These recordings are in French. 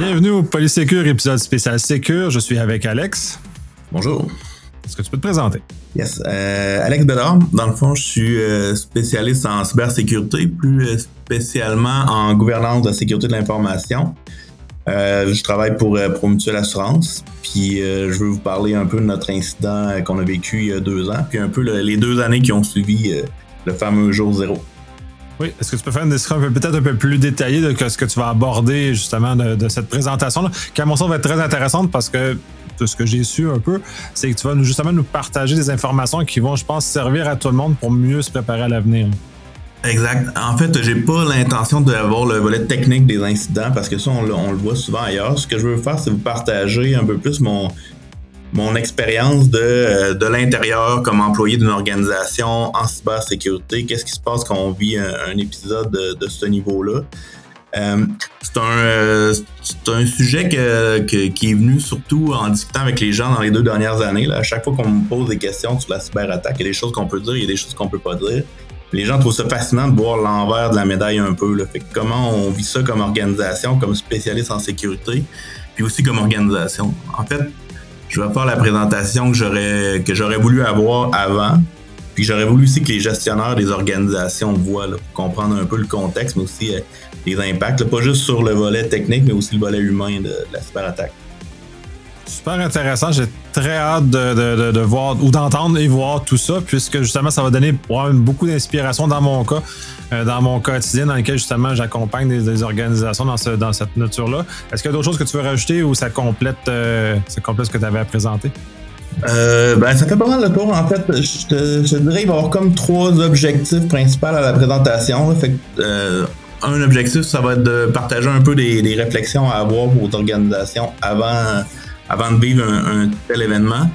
Bienvenue au Polysécure, épisode spécial Sécure. Je suis avec Alex. Bonjour. Est-ce que tu peux te présenter? Yes. Euh, Alex Bédard, dans le fond, je suis euh, spécialiste en cybersécurité, plus euh, spécialement en gouvernance de la sécurité de l'information. je travaille pour Promutuel Assurance, puis je veux vous parler un peu de notre incident qu'on a vécu il y a deux ans, puis un peu les deux années qui ont suivi le fameux jour zéro. Oui, est-ce que tu peux faire une description peut-être un peu plus détaillée de ce que tu vas aborder justement de, cette présentation-là, qui à mon sens va être très intéressante parce que de ce que j'ai su un peu, c'est que tu vas justement nous partager des informations qui vont, je pense, servir à tout le monde pour mieux se préparer à l'avenir. Exact. En fait, j'ai pas l'intention d'avoir le volet technique des incidents parce que ça, on, le voit souvent ailleurs. Ce que je veux faire, c'est vous partager un peu plus mon, mon expérience de, euh, de l'intérieur comme employé d'une organisation en cybersécurité. Qu'est-ce qui se passe quand on vit un, épisode de, ce niveau-là? Euh, c'est un, euh, un sujet que, qui est venu surtout en discutant avec les gens dans les deux dernières années. Là. À chaque fois qu'on me pose des questions sur la cyberattaque, il y a des choses qu'on peut dire, il y a des choses qu'on peut pas dire. Les gens trouvent ça fascinant de voir l'envers de la médaille un peu. Là. Fait comment on vit ça comme organisation, comme spécialiste en sécurité, puis aussi comme organisation. En fait, je vais faire la présentation que j'aurais que j'aurais voulu avoir avant. Puis j'aurais voulu aussi que les gestionnaires des organisations voient, pour comprendre un peu le contexte, mais aussi euh, les impacts, pas juste sur le volet technique, mais aussi le volet humain de, la cyberattaque. Super intéressant. J'ai très hâte de, de, voir ou d'entendre et voir tout ça, puisque justement, ça va donner beaucoup d'inspiration dans mon cas, euh, dans mon quotidien, dans lequel justement j'accompagne des, organisations dans, dans cette nature-là. Est-ce qu'il y a d'autres choses que tu veux rajouter ou ça complète, euh, ça complète ce que tu avais à présenter? Euh, ben, ça fait pas mal le tour. En fait, je te, dirais qu'il va y avoir comme trois objectifs principaux à la présentation. Un objectif, ça va être de partager un peu des, réflexions à avoir pour vos organisations avant avant de vivre un, tel événement.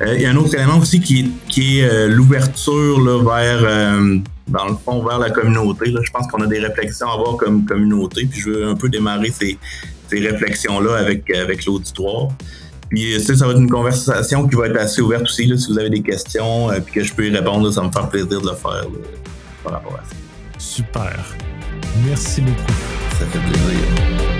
Euh, il y a un autre élément aussi qui, qui est euh, l'ouverture vers, euh, dans le fond, vers la communauté. Je pense qu'on a des réflexions à avoir comme communauté, puis je veux un peu démarrer ces, ces réflexions-là avec, avec l'auditoire. Puis ça, ça va être une conversation qui va être assez ouverte aussi. Là, si vous avez des questions, puis que je peux y répondre, ça me fait plaisir de le faire par rapport à ça. Super. Merci beaucoup. Ça fait plaisir.